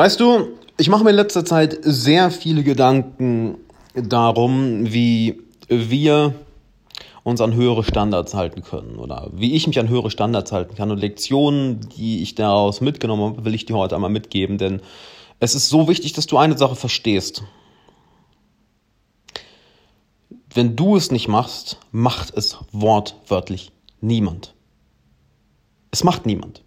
Weißt du, ich mache mir in letzter Zeit sehr viele Gedanken darum, wie wir uns an höhere Standards halten können oder wie ich mich an höhere Standards halten kann und Lektionen, die ich daraus mitgenommen habe, will ich dir heute einmal mitgeben, denn es ist so wichtig, dass du eine Sache verstehst. Wenn du es nicht machst, macht es wortwörtlich niemand. Es macht niemand.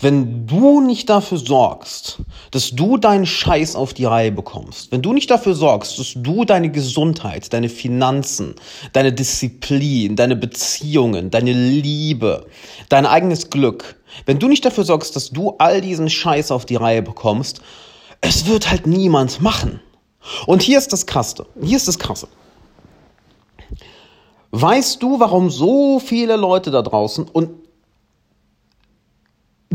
Wenn du nicht dafür sorgst, dass du deinen Scheiß auf die Reihe bekommst, wenn du nicht dafür sorgst, dass du deine Gesundheit, deine Finanzen, deine Disziplin, deine Beziehungen, deine Liebe, dein eigenes Glück, wenn du nicht dafür sorgst, dass du all diesen Scheiß auf die Reihe bekommst, es wird halt niemand machen. Und hier ist das Krasse. Hier ist das Krasse. Weißt du, warum so viele Leute da draußen und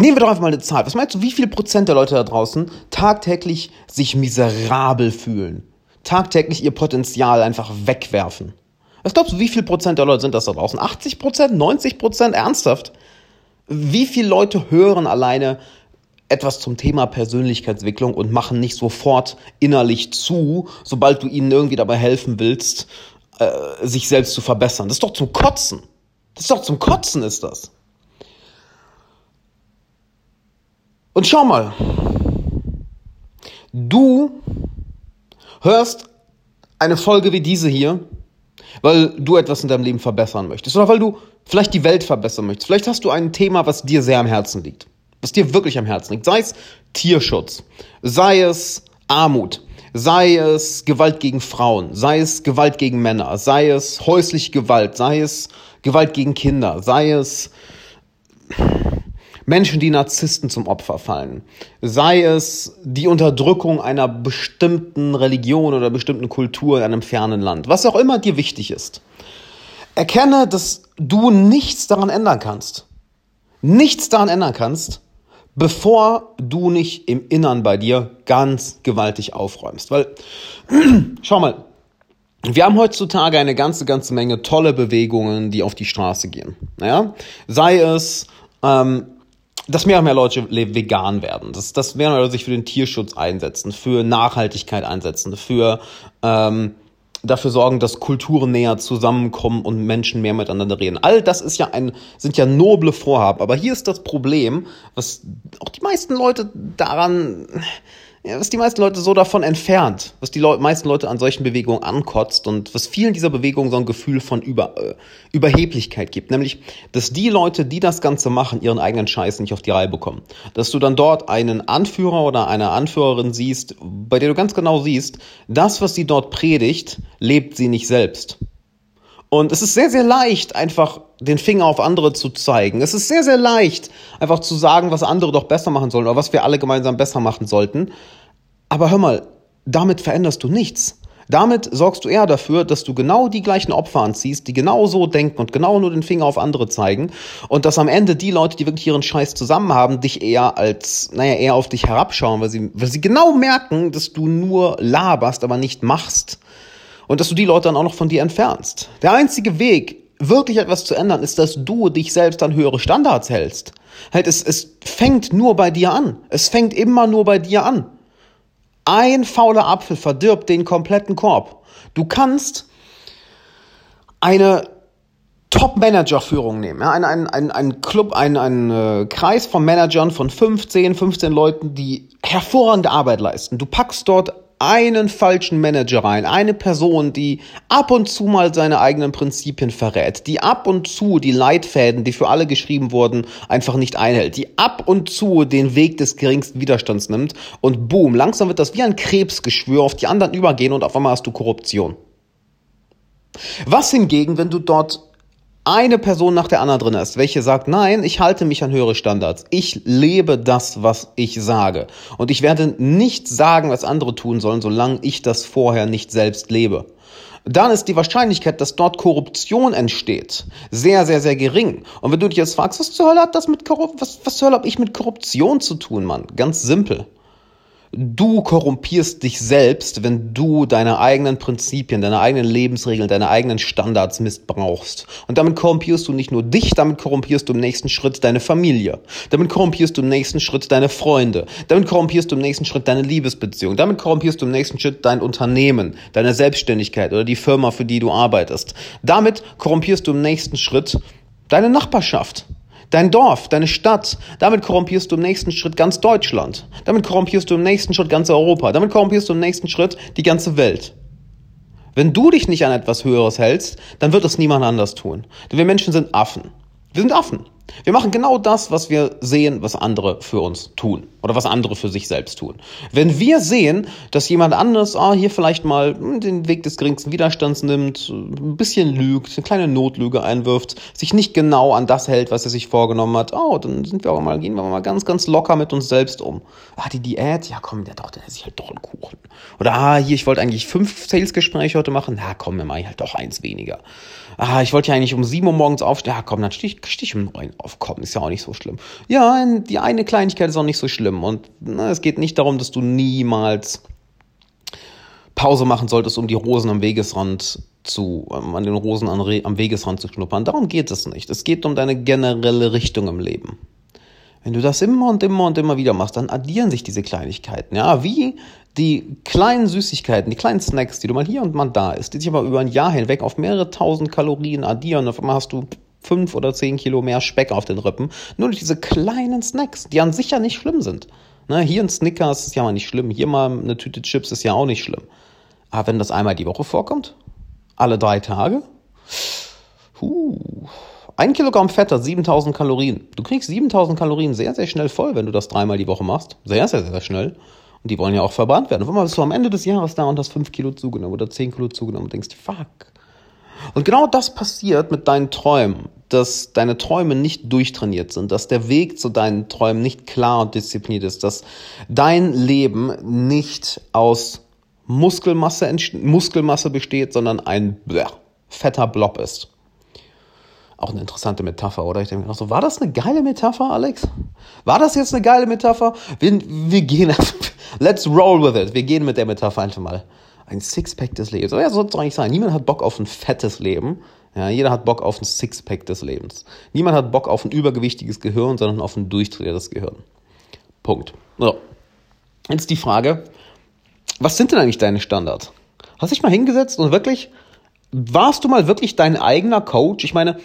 Nehmen wir doch einfach mal eine Zahl. Was meinst du, wie viel Prozent der Leute da draußen tagtäglich sich miserabel fühlen? Tagtäglich ihr Potenzial einfach wegwerfen? Was glaubst du, wie viel Prozent der Leute sind das da draußen? 80 Prozent? 90 Prozent? Ernsthaft? Wie viele Leute hören alleine etwas zum Thema Persönlichkeitsentwicklung und machen nicht sofort innerlich zu, sobald du ihnen irgendwie dabei helfen willst, äh, sich selbst zu verbessern? Das ist doch zum Kotzen. Das ist doch zum Kotzen ist das. Und schau mal, du hörst eine Folge wie diese hier, weil du etwas in deinem Leben verbessern möchtest oder weil du vielleicht die Welt verbessern möchtest. Vielleicht hast du ein Thema, was dir sehr am Herzen liegt, was dir wirklich am Herzen liegt. Sei es Tierschutz, sei es Armut, sei es Gewalt gegen Frauen, sei es Gewalt gegen Männer, sei es häusliche Gewalt, sei es Gewalt gegen Kinder, sei es Menschen, die Narzissten zum Opfer fallen, sei es die Unterdrückung einer bestimmten Religion oder bestimmten Kultur in einem fernen Land, was auch immer dir wichtig ist. Erkenne, dass du nichts daran ändern kannst. Nichts daran ändern kannst, bevor du nicht im Innern bei dir ganz gewaltig aufräumst. Weil, schau mal, wir haben heutzutage eine ganze, ganze Menge tolle Bewegungen, die auf die Straße gehen. Naja, sei es ähm, dass mehr und mehr Leute vegan werden, dass, dass mehr und mehr Leute sich für den Tierschutz einsetzen, für Nachhaltigkeit einsetzen, für ähm, dafür sorgen, dass Kulturen näher zusammenkommen und Menschen mehr miteinander reden. All das ist ja ein, sind ja noble Vorhaben. Aber hier ist das Problem, was auch die meisten Leute daran ja, was die meisten Leute so davon entfernt, was die Leu meisten Leute an solchen Bewegungen ankotzt und was vielen dieser Bewegungen so ein Gefühl von Über äh, Überheblichkeit gibt. Nämlich, dass die Leute, die das Ganze machen, ihren eigenen Scheiß nicht auf die Reihe bekommen. Dass du dann dort einen Anführer oder eine Anführerin siehst, bei der du ganz genau siehst, das, was sie dort predigt, lebt sie nicht selbst. Und es ist sehr, sehr leicht, einfach den Finger auf andere zu zeigen. Es ist sehr, sehr leicht, einfach zu sagen, was andere doch besser machen sollen oder was wir alle gemeinsam besser machen sollten. Aber hör mal, damit veränderst du nichts. Damit sorgst du eher dafür, dass du genau die gleichen Opfer anziehst, die genau so denken und genau nur den Finger auf andere zeigen und dass am Ende die Leute, die wirklich ihren Scheiß zusammen haben, dich eher als, naja, eher auf dich herabschauen, weil sie, weil sie genau merken, dass du nur laberst, aber nicht machst und dass du die Leute dann auch noch von dir entfernst. Der einzige Weg, wirklich etwas zu ändern, ist, dass du dich selbst an höhere Standards hältst. Halt, es, es fängt nur bei dir an. Es fängt immer nur bei dir an. Ein fauler Apfel verdirbt den kompletten Korb. Du kannst eine Top-Manager-Führung nehmen. Ja? Ein, ein, ein, ein Club, ein, ein äh, Kreis von Managern von 15, 15 Leuten, die hervorragende Arbeit leisten. Du packst dort einen falschen Manager rein, eine Person, die ab und zu mal seine eigenen Prinzipien verrät, die ab und zu die Leitfäden, die für alle geschrieben wurden, einfach nicht einhält, die ab und zu den Weg des geringsten Widerstands nimmt und boom, langsam wird das wie ein Krebsgeschwür auf die anderen übergehen und auf einmal hast du Korruption. Was hingegen, wenn du dort eine Person nach der anderen drin ist, welche sagt, nein, ich halte mich an höhere Standards. Ich lebe das, was ich sage. Und ich werde nicht sagen, was andere tun sollen, solange ich das vorher nicht selbst lebe. Dann ist die Wahrscheinlichkeit, dass dort Korruption entsteht, sehr, sehr, sehr gering. Und wenn du dich jetzt fragst, was zur Hölle hat das mit Korruption, was, was zur Hölle habe ich mit Korruption zu tun, Mann? Ganz simpel. Du korrumpierst dich selbst, wenn du deine eigenen Prinzipien, deine eigenen Lebensregeln, deine eigenen Standards missbrauchst. Und damit korrumpierst du nicht nur dich, damit korrumpierst du im nächsten Schritt deine Familie. Damit korrumpierst du im nächsten Schritt deine Freunde. Damit korrumpierst du im nächsten Schritt deine Liebesbeziehung. Damit korrumpierst du im nächsten Schritt dein Unternehmen, deine Selbstständigkeit oder die Firma, für die du arbeitest. Damit korrumpierst du im nächsten Schritt deine Nachbarschaft. Dein Dorf, deine Stadt, damit korrumpierst du im nächsten Schritt ganz Deutschland. Damit korrumpierst du im nächsten Schritt ganz Europa. Damit korrumpierst du im nächsten Schritt die ganze Welt. Wenn du dich nicht an etwas Höheres hältst, dann wird es niemand anders tun. Denn wir Menschen sind Affen. Wir sind Affen. Wir machen genau das, was wir sehen, was andere für uns tun oder was andere für sich selbst tun. Wenn wir sehen, dass jemand anderes ah, hier vielleicht mal hm, den Weg des geringsten Widerstands nimmt, ein bisschen lügt, eine kleine Notlüge einwirft, sich nicht genau an das hält, was er sich vorgenommen hat, oh, dann sind wir aber mal, gehen wir mal ganz, ganz locker mit uns selbst um. Ah, die Diät, ja komm, der doch, der ist halt doch ein Kuchen. Oder ah, hier, ich wollte eigentlich fünf Sales-Gespräche heute machen, na komm, dann mache ich halt doch eins weniger. Ah, ich wollte ja eigentlich um sieben Uhr morgens aufstehen, ja komm, dann stich, stich um neun auf, komm, ist ja auch nicht so schlimm. Ja, die eine Kleinigkeit ist auch nicht so schlimm und na, es geht nicht darum, dass du niemals Pause machen solltest, um die Rosen am Wegesrand zu, ähm, an den Rosen an, am Wegesrand zu schnuppern. Darum geht es nicht. Es geht um deine generelle Richtung im Leben. Wenn du das immer und immer und immer wieder machst, dann addieren sich diese Kleinigkeiten. Ja, wie die kleinen Süßigkeiten, die kleinen Snacks, die du mal hier und mal da isst, die sich aber über ein Jahr hinweg auf mehrere tausend Kalorien addieren. Auf einmal hast du fünf oder zehn Kilo mehr Speck auf den Rippen. Nur durch diese kleinen Snacks, die an sich ja nicht schlimm sind. Ne, hier ein Snickers ist ja mal nicht schlimm. Hier mal eine Tüte Chips ist ja auch nicht schlimm. Aber wenn das einmal die Woche vorkommt, alle drei Tage, huh, ein Kilogramm Fett hat 7000 Kalorien. Du kriegst 7000 Kalorien sehr, sehr schnell voll, wenn du das dreimal die Woche machst. Sehr, sehr, sehr schnell. Und die wollen ja auch verbrannt werden. Und mal bist du am Ende des Jahres da und hast 5 Kilo zugenommen oder 10 Kilo zugenommen und denkst, fuck. Und genau das passiert mit deinen Träumen dass deine Träume nicht durchtrainiert sind, dass der Weg zu deinen Träumen nicht klar und diszipliniert ist, dass dein Leben nicht aus Muskelmasse, Muskelmasse besteht, sondern ein bleh, fetter Blob ist. Auch eine interessante Metapher, oder? Ich denke mir noch so, war das eine geile Metapher, Alex? War das jetzt eine geile Metapher? Wir, wir gehen, let's roll with it. Wir gehen mit der Metapher einfach mal. Ein Sixpack des Lebens. Aber ja, soll es nicht sein. Niemand hat Bock auf ein fettes Leben. Ja, jeder hat Bock auf ein Sixpack des Lebens. Niemand hat Bock auf ein übergewichtiges Gehirn, sondern auf ein durchtrainiertes Gehirn. Punkt. So. Jetzt die Frage, was sind denn eigentlich deine Standards? Hast du dich mal hingesetzt und wirklich, warst du mal wirklich dein eigener Coach? Ich meine,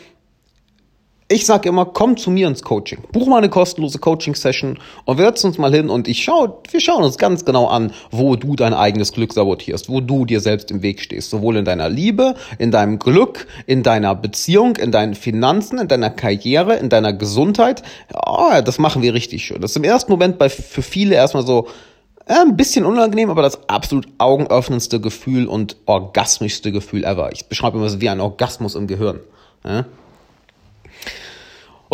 ich sage immer, komm zu mir ins Coaching. Buch mal eine kostenlose Coaching-Session und wir setzen uns mal hin und ich schau, wir schauen uns ganz genau an, wo du dein eigenes Glück sabotierst, wo du dir selbst im Weg stehst. Sowohl in deiner Liebe, in deinem Glück, in deiner Beziehung, in deinen Finanzen, in deiner Karriere, in deiner Gesundheit. Oh, das machen wir richtig schön. Das ist im ersten Moment bei, für viele erstmal so, ein bisschen unangenehm, aber das absolut augenöffnendste Gefühl und orgasmischste Gefühl ever. Ich beschreibe immer so wie ein Orgasmus im Gehirn. Ja?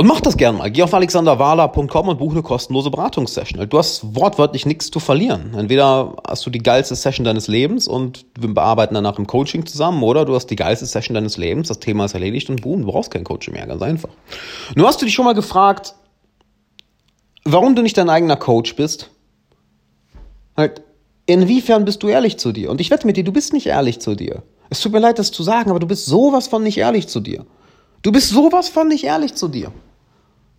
Und mach das gerne mal. Geh auf alexanderwala.com und buche eine kostenlose Beratungssession. Du hast wortwörtlich nichts zu verlieren. Entweder hast du die geilste Session deines Lebens und wir bearbeiten danach im Coaching zusammen oder du hast die geilste Session deines Lebens, das Thema ist erledigt und boom, du brauchst kein Coaching mehr. Ganz einfach. Nur hast du dich schon mal gefragt, warum du nicht dein eigener Coach bist? Halt, inwiefern bist du ehrlich zu dir? Und ich wette mit dir, du bist nicht ehrlich zu dir. Es tut mir leid, das zu sagen, aber du bist sowas von nicht ehrlich zu dir. Du bist sowas von nicht ehrlich zu dir.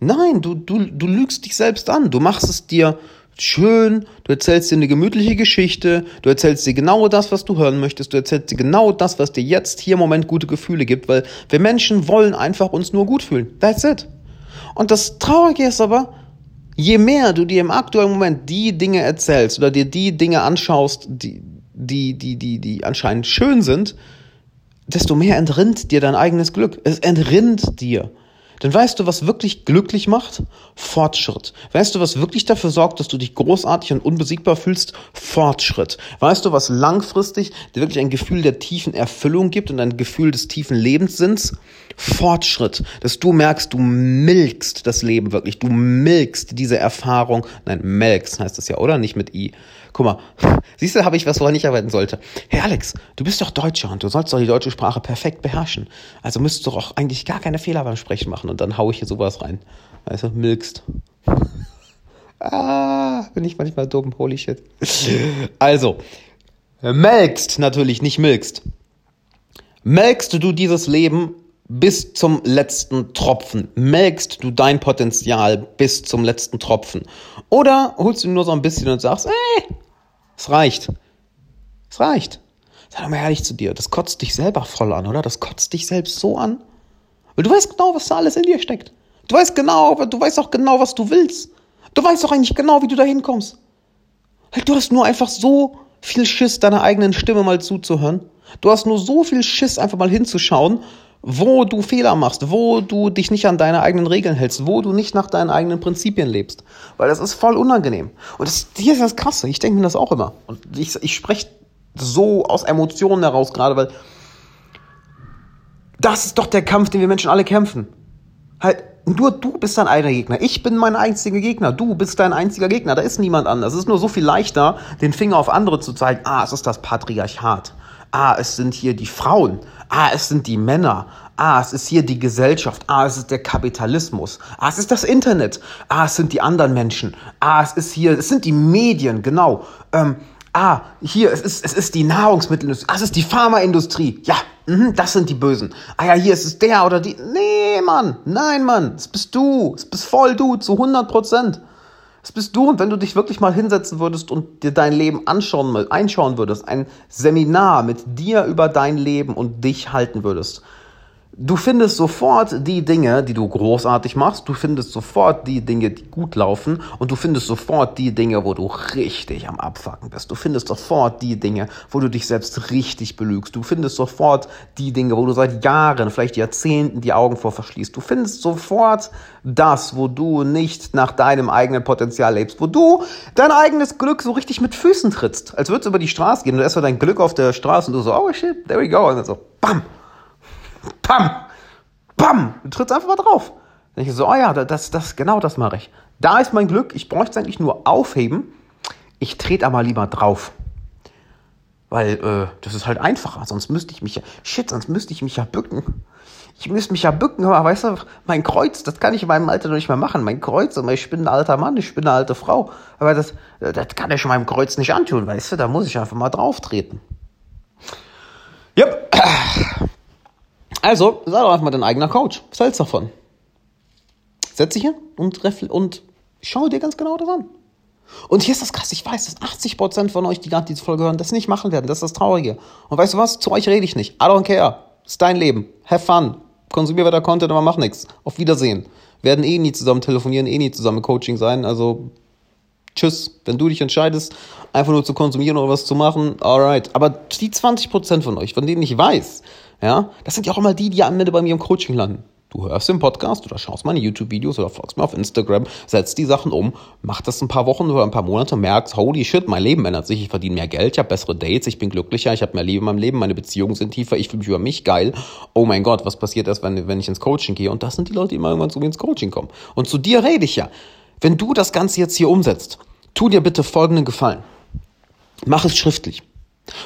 Nein, du, du, du lügst dich selbst an. Du machst es dir schön, du erzählst dir eine gemütliche Geschichte, du erzählst dir genau das, was du hören möchtest, du erzählst dir genau das, was dir jetzt hier im Moment gute Gefühle gibt, weil wir Menschen wollen einfach uns nur gut fühlen. That's it. Und das Traurige ist aber, je mehr du dir im aktuellen Moment die Dinge erzählst oder dir die Dinge anschaust, die, die, die, die, die anscheinend schön sind, desto mehr entrinnt dir dein eigenes Glück. Es entrinnt dir. Denn weißt du, was wirklich glücklich macht? Fortschritt. Weißt du, was wirklich dafür sorgt, dass du dich großartig und unbesiegbar fühlst? Fortschritt. Weißt du, was langfristig dir wirklich ein Gefühl der tiefen Erfüllung gibt und ein Gefühl des tiefen Lebenssinns? Fortschritt. Dass du merkst, du milkst das Leben wirklich. Du milkst diese Erfahrung. Nein, melkst heißt das ja, oder? Nicht mit I. Guck mal, siehst du, habe ich was, woran ich arbeiten sollte. Hey Alex, du bist doch Deutscher und du sollst doch die deutsche Sprache perfekt beherrschen. Also müsstest du doch eigentlich gar keine Fehler beim Sprechen machen und dann hau ich hier sowas rein. Weißt du, milkst. Ah, bin ich manchmal dumm, holy shit. Also, melkst natürlich, nicht milkst. Melkst du dieses Leben bis zum letzten Tropfen? Melkst du dein Potenzial bis zum letzten Tropfen? Oder holst du nur so ein bisschen und sagst, ey, es reicht. Es reicht. Sei doch mal ehrlich zu dir, das kotzt dich selber voll an, oder? Das kotzt dich selbst so an. Weil du weißt genau, was da alles in dir steckt. Du weißt genau, du weißt auch genau, was du willst. Du weißt auch eigentlich genau, wie du da hinkommst. Halt, du hast nur einfach so viel Schiss, deiner eigenen Stimme mal zuzuhören. Du hast nur so viel Schiss, einfach mal hinzuschauen, wo du Fehler machst, wo du dich nicht an deine eigenen Regeln hältst, wo du nicht nach deinen eigenen Prinzipien lebst. Weil das ist voll unangenehm. Und das, hier ist das Krasse. Ich denke mir das auch immer. Und ich, ich spreche so aus Emotionen heraus gerade, weil das ist doch der Kampf, den wir Menschen alle kämpfen. Halt, nur du bist dein eigener Gegner. Ich bin mein einziger Gegner. Du bist dein einziger Gegner. Da ist niemand anders. Es ist nur so viel leichter, den Finger auf andere zu zeigen. Ah, es ist das Patriarchat. Ah, es sind hier die Frauen. Ah, es sind die Männer. Ah, es ist hier die Gesellschaft. Ah, es ist der Kapitalismus. Ah, es ist das Internet. Ah, es sind die anderen Menschen. Ah, es ist hier, es sind die Medien, genau. Ähm, ah, hier, es ist, es ist die Nahrungsmittelindustrie, ah, es ist die Pharmaindustrie. Ja, mh, das sind die Bösen. Ah ja, hier ist es der oder die. Nee, Mann, nein, Mann, es bist du, es bist voll du, zu 100 Prozent. Es bist du? Und wenn du dich wirklich mal hinsetzen würdest und dir dein Leben anschauen, einschauen würdest, ein Seminar mit dir über dein Leben und dich halten würdest, Du findest sofort die Dinge, die du großartig machst, du findest sofort die Dinge, die gut laufen und du findest sofort die Dinge, wo du richtig am Abfacken bist. Du findest sofort die Dinge, wo du dich selbst richtig belügst. Du findest sofort die Dinge, wo du seit Jahren, vielleicht Jahrzehnten die Augen vor verschließt. Du findest sofort das, wo du nicht nach deinem eigenen Potenzial lebst, wo du dein eigenes Glück so richtig mit Füßen trittst, als würdest du über die Straße gehen und erst mal dein Glück auf der Straße und du so, oh shit, there we go. Und dann so, bam, Pam! Bam! Du trittst einfach mal drauf. Dann ich so, oh ja, das, das, genau das mache ich. Da ist mein Glück, ich bräuchte es eigentlich nur aufheben. Ich trete aber lieber drauf. Weil äh, das ist halt einfacher. Sonst müsste ich mich ja, shit, sonst müsste ich mich ja bücken. Ich müsste mich ja bücken, aber weißt du, mein Kreuz, das kann ich in meinem Alter noch nicht mehr machen. Mein Kreuz, ich bin ein alter Mann, ich bin eine alte Frau. Aber das, das kann ich meinem Kreuz nicht antun, weißt du, da muss ich einfach mal drauf treten. Yep. Also, sei doch einfach mal dein eigener Coach. Was hältst du davon? Setz dich hin und, und schau dir ganz genau das an. Und hier ist das krass, ich weiß, dass 80% von euch, die gerade diese Folge hören, das nicht machen werden. Das ist das Traurige. Und weißt du was? Zu euch rede ich nicht. I don't care. Ist dein Leben. Have fun. Konsumier weiter Content, aber mach nichts. Auf Wiedersehen. Werden eh nie zusammen telefonieren, eh nie zusammen Coaching sein. Also, tschüss. Wenn du dich entscheidest, einfach nur zu konsumieren oder was zu machen, alright. Aber die 20% von euch, von denen ich weiß, ja, das sind ja auch immer die, die am Ende bei mir im Coaching landen. Du hörst den Podcast oder schaust meine YouTube-Videos oder folgst mir auf Instagram, setzt die Sachen um, mach das ein paar Wochen oder ein paar Monate, merkst, holy shit, mein Leben ändert sich, ich verdiene mehr Geld, ich habe bessere Dates, ich bin glücklicher, ich habe mehr Liebe in meinem Leben, meine Beziehungen sind tiefer, ich fühle mich über mich geil. Oh mein Gott, was passiert erst, wenn, wenn ich ins Coaching gehe? Und das sind die Leute, die immer irgendwann zu mir ins Coaching kommen. Und zu dir rede ich ja. Wenn du das Ganze jetzt hier umsetzt, tu dir bitte folgenden Gefallen. Mach es schriftlich.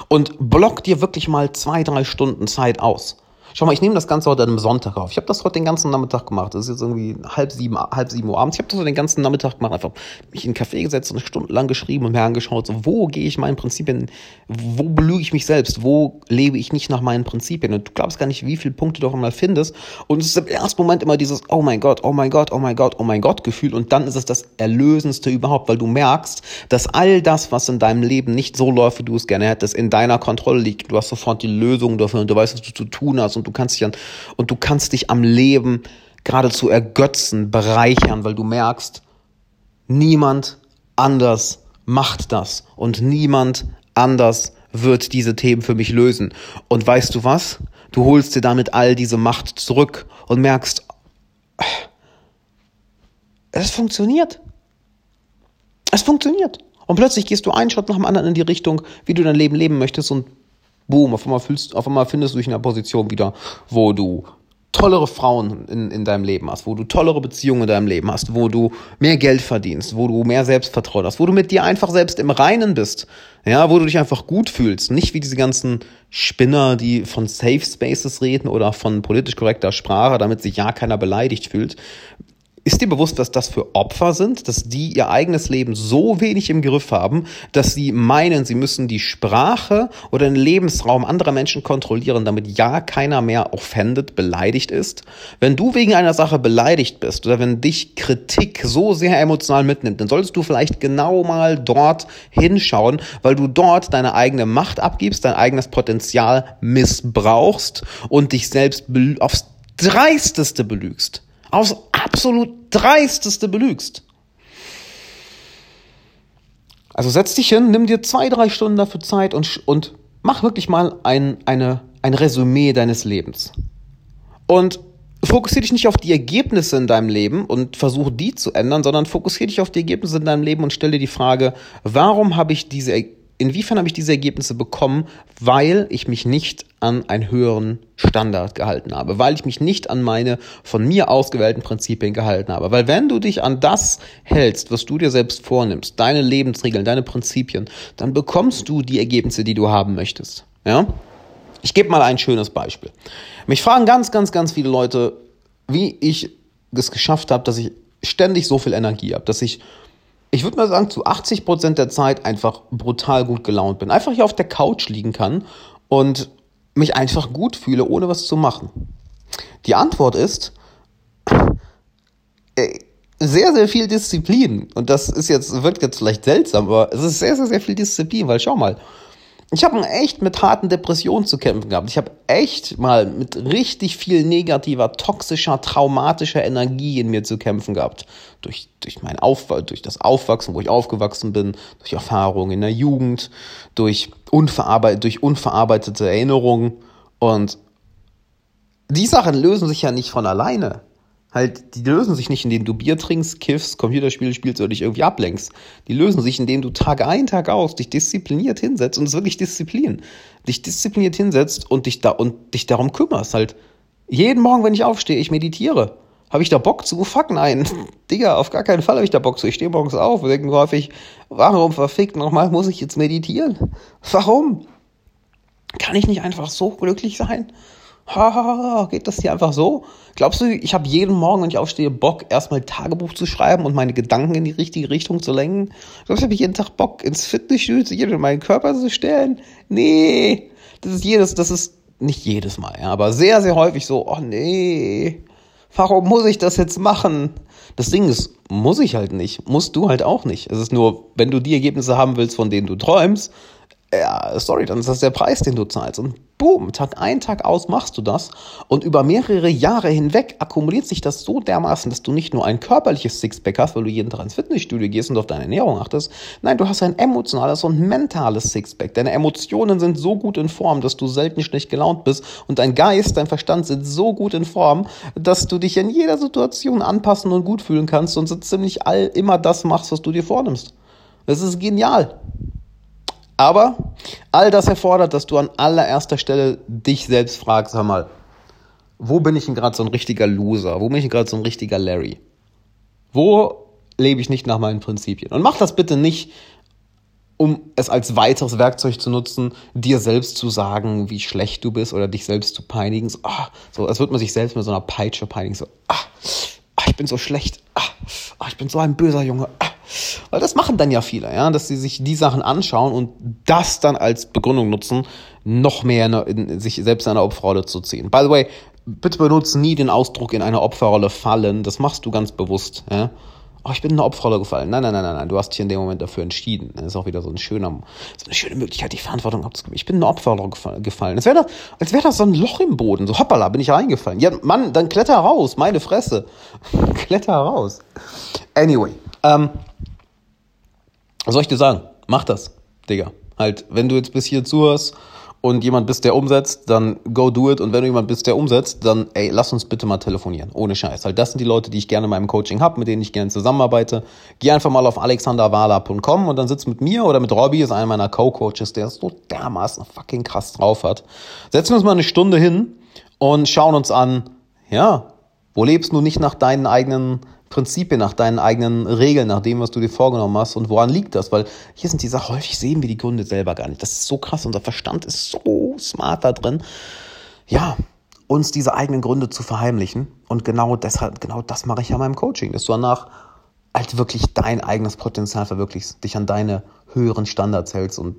Und block dir wirklich mal zwei, drei Stunden Zeit aus. Schau mal, ich nehme das Ganze heute einem Sonntag auf. Ich habe das heute den ganzen Nachmittag gemacht. Das ist jetzt irgendwie halb sieben, halb sieben Uhr abends. Ich habe das heute den ganzen Nachmittag gemacht. Einfach mich in einen Café gesetzt und eine Stunde lang geschrieben und mir angeschaut, so, wo gehe ich meinen Prinzipien, wo belüge ich mich selbst, wo lebe ich nicht nach meinen Prinzipien. Und du glaubst gar nicht, wie viele Punkte du auch einmal findest. Und es ist im ersten Moment immer dieses, oh mein Gott, oh mein Gott, oh mein Gott, oh mein Gott Gefühl. Und dann ist es das Erlösendste überhaupt, weil du merkst, dass all das, was in deinem Leben nicht so läuft, wie du es gerne hättest, in deiner Kontrolle liegt. Du hast sofort die Lösung dafür und du weißt, was du zu tun hast und du kannst dich an und du kannst dich am Leben geradezu ergötzen, bereichern, weil du merkst, niemand anders macht das und niemand anders wird diese Themen für mich lösen. Und weißt du was? Du holst dir damit all diese Macht zurück und merkst, es funktioniert. Es funktioniert. Und plötzlich gehst du einen Schritt nach dem anderen in die Richtung, wie du dein Leben leben möchtest und boom, auf einmal, fühlst, auf einmal findest du dich in einer Position wieder, wo du tollere Frauen in, in deinem Leben hast, wo du tollere Beziehungen in deinem Leben hast, wo du mehr Geld verdienst, wo du mehr Selbstvertrauen hast, wo du mit dir einfach selbst im Reinen bist, ja, wo du dich einfach gut fühlst, nicht wie diese ganzen Spinner, die von Safe Spaces reden oder von politisch korrekter Sprache, damit sich ja keiner beleidigt fühlt. Ist dir bewusst, was das für Opfer sind, dass die ihr eigenes Leben so wenig im Griff haben, dass sie meinen, sie müssen die Sprache oder den Lebensraum anderer Menschen kontrollieren, damit ja keiner mehr offended, beleidigt ist? Wenn du wegen einer Sache beleidigt bist oder wenn dich Kritik so sehr emotional mitnimmt, dann solltest du vielleicht genau mal dort hinschauen, weil du dort deine eigene Macht abgibst, dein eigenes Potenzial missbrauchst und dich selbst aufs dreisteste belügst aufs absolut dreisteste belügst. Also setz dich hin, nimm dir zwei, drei Stunden dafür Zeit und, und mach wirklich mal ein, eine, ein Resümee deines Lebens. Und fokussiere dich nicht auf die Ergebnisse in deinem Leben und versuche die zu ändern, sondern fokussiere dich auf die Ergebnisse in deinem Leben und stelle dir die Frage, warum habe ich diese Ergebnisse inwiefern habe ich diese Ergebnisse bekommen, weil ich mich nicht an einen höheren Standard gehalten habe, weil ich mich nicht an meine von mir ausgewählten Prinzipien gehalten habe. Weil wenn du dich an das hältst, was du dir selbst vornimmst, deine Lebensregeln, deine Prinzipien, dann bekommst du die Ergebnisse, die du haben möchtest. Ja? Ich gebe mal ein schönes Beispiel. Mich fragen ganz, ganz, ganz viele Leute, wie ich es geschafft habe, dass ich ständig so viel Energie habe, dass ich ich würde mal sagen, zu 80 Prozent der Zeit einfach brutal gut gelaunt bin. Einfach hier auf der Couch liegen kann und mich einfach gut fühle, ohne was zu machen. Die Antwort ist äh, sehr, sehr viel Disziplin. Und das ist jetzt, wirkt jetzt vielleicht seltsam, aber es ist sehr, sehr, sehr viel Disziplin, weil schau mal, ich habe echt mit harten Depressionen zu kämpfen gehabt. Ich habe echt mal mit richtig viel negativer, toxischer, traumatischer Energie in mir zu kämpfen gehabt. Durch, durch, mein Auf, durch das Aufwachsen, wo ich aufgewachsen bin, durch Erfahrungen in der Jugend, durch, unverarbeit durch unverarbeitete Erinnerungen. Und die Sachen lösen sich ja nicht von alleine halt, die lösen sich nicht, indem du Bier trinkst, kiffst, Computerspiele spielst oder dich irgendwie ablenkst. Die lösen sich, indem du Tag ein, Tag aus dich diszipliniert hinsetzt und es ist wirklich Disziplin. Dich diszipliniert hinsetzt und dich da und dich darum kümmerst. Halt, jeden Morgen, wenn ich aufstehe, ich meditiere. Habe ich da Bock zu? Fuck nein. Digga, auf gar keinen Fall habe ich da Bock zu. Ich stehe morgens auf und denke häufig, warum verfickt nochmal muss ich jetzt meditieren? Warum? Kann ich nicht einfach so glücklich sein? Ha, geht das hier einfach so? Glaubst du, ich habe jeden Morgen, wenn ich aufstehe, Bock, erstmal Tagebuch zu schreiben und meine Gedanken in die richtige Richtung zu lenken? Glaubst du, habe ich jeden Tag Bock, ins Fitnessstudio zu gehen und meinen Körper zu stellen? Nee, das ist jedes, das ist nicht jedes Mal, ja, aber sehr, sehr häufig so, oh nee, warum muss ich das jetzt machen? Das Ding ist, muss ich halt nicht, musst du halt auch nicht. Es ist nur, wenn du die Ergebnisse haben willst, von denen du träumst, ja, sorry, dann ist das der Preis, den du zahlst. Und boom, Tag ein, Tag aus machst du das. Und über mehrere Jahre hinweg akkumuliert sich das so dermaßen, dass du nicht nur ein körperliches Sixpack hast, weil du jeden Tag ins Fitnessstudio gehst und auf deine Ernährung achtest. Nein, du hast ein emotionales und mentales Sixpack. Deine Emotionen sind so gut in Form, dass du selten schlecht gelaunt bist. Und dein Geist, dein Verstand sind so gut in Form, dass du dich in jeder Situation anpassen und gut fühlen kannst und so ziemlich all immer das machst, was du dir vornimmst. Das ist genial. Aber all das erfordert, dass du an allererster Stelle dich selbst fragst, sag mal, wo bin ich denn gerade so ein richtiger Loser? Wo bin ich gerade so ein richtiger Larry? Wo lebe ich nicht nach meinen Prinzipien? Und mach das bitte nicht, um es als weiteres Werkzeug zu nutzen, dir selbst zu sagen, wie schlecht du bist oder dich selbst zu peinigen. So, ah, so als würde man sich selbst mit so einer Peitsche peinigen. So, ah, ah ich bin so schlecht. Ah, ah, ich bin so ein böser Junge. Ah, weil das machen dann ja viele, ja, dass sie sich die Sachen anschauen und das dann als Begründung nutzen, noch mehr in, in, sich selbst in eine Opferrolle zu ziehen. By the way, bitte benutze nie den Ausdruck in eine Opferrolle fallen. Das machst du ganz bewusst, ja. Oh, ich bin in eine Opferrolle gefallen. Nein, nein, nein, nein, nein. Du hast dich in dem Moment dafür entschieden. Das ist auch wieder so ein schöner, so eine schöne Möglichkeit, die Verantwortung abzugeben. Ich bin in eine Opferrolle gefallen. Als wäre das, als das so ein Loch im Boden. So hoppala, bin ich reingefallen. Ja, Mann, dann kletter raus. Meine Fresse. kletter raus. Anyway, ähm, was soll ich dir sagen? Mach das, Digga. Halt, wenn du jetzt bis hier zuhörst und jemand bist, der umsetzt, dann go do it. Und wenn du jemand bist, der umsetzt, dann, ey, lass uns bitte mal telefonieren. Ohne Scheiß. Halt, das sind die Leute, die ich gerne in meinem Coaching habe, mit denen ich gerne zusammenarbeite. Geh einfach mal auf alexanderwala.com und dann sitz mit mir oder mit Robbie, ist einer meiner Co-Coaches, der so dermaßen fucking krass drauf hat. Setzen wir uns mal eine Stunde hin und schauen uns an, ja, wo lebst du nicht nach deinen eigenen Prinzipien, nach deinen eigenen Regeln, nach dem, was du dir vorgenommen hast und woran liegt das? Weil hier sind diese häufig sehen wir die Gründe selber gar nicht. Das ist so krass, unser Verstand ist so smart da drin. Ja, uns diese eigenen Gründe zu verheimlichen. Und genau deshalb, genau das mache ich ja in meinem Coaching, dass du danach halt wirklich dein eigenes Potenzial verwirklichst, dich an deine höheren Standards hältst und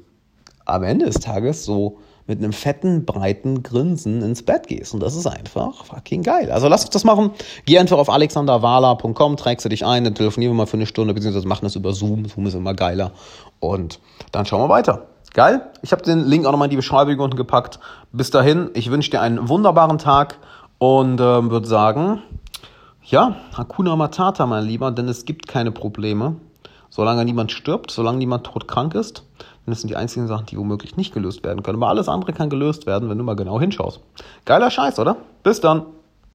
am Ende des Tages so mit einem fetten, breiten Grinsen ins Bett gehst. Und das ist einfach fucking geil. Also lass uns das machen. Geh einfach auf alexanderwala.com, trägst du dich ein, dann telefonieren wir mal für eine Stunde, beziehungsweise machen das über Zoom. Zoom ist immer geiler. Und dann schauen wir weiter. Geil? Ich habe den Link auch nochmal in die Beschreibung unten gepackt. Bis dahin, ich wünsche dir einen wunderbaren Tag und äh, würde sagen, ja, Hakuna Matata, mein Lieber, denn es gibt keine Probleme. Solange niemand stirbt, solange niemand todkrank ist, denn das sind die einzigen Sachen, die womöglich nicht gelöst werden können. Aber alles andere kann gelöst werden, wenn du mal genau hinschaust. Geiler Scheiß, oder? Bis dann.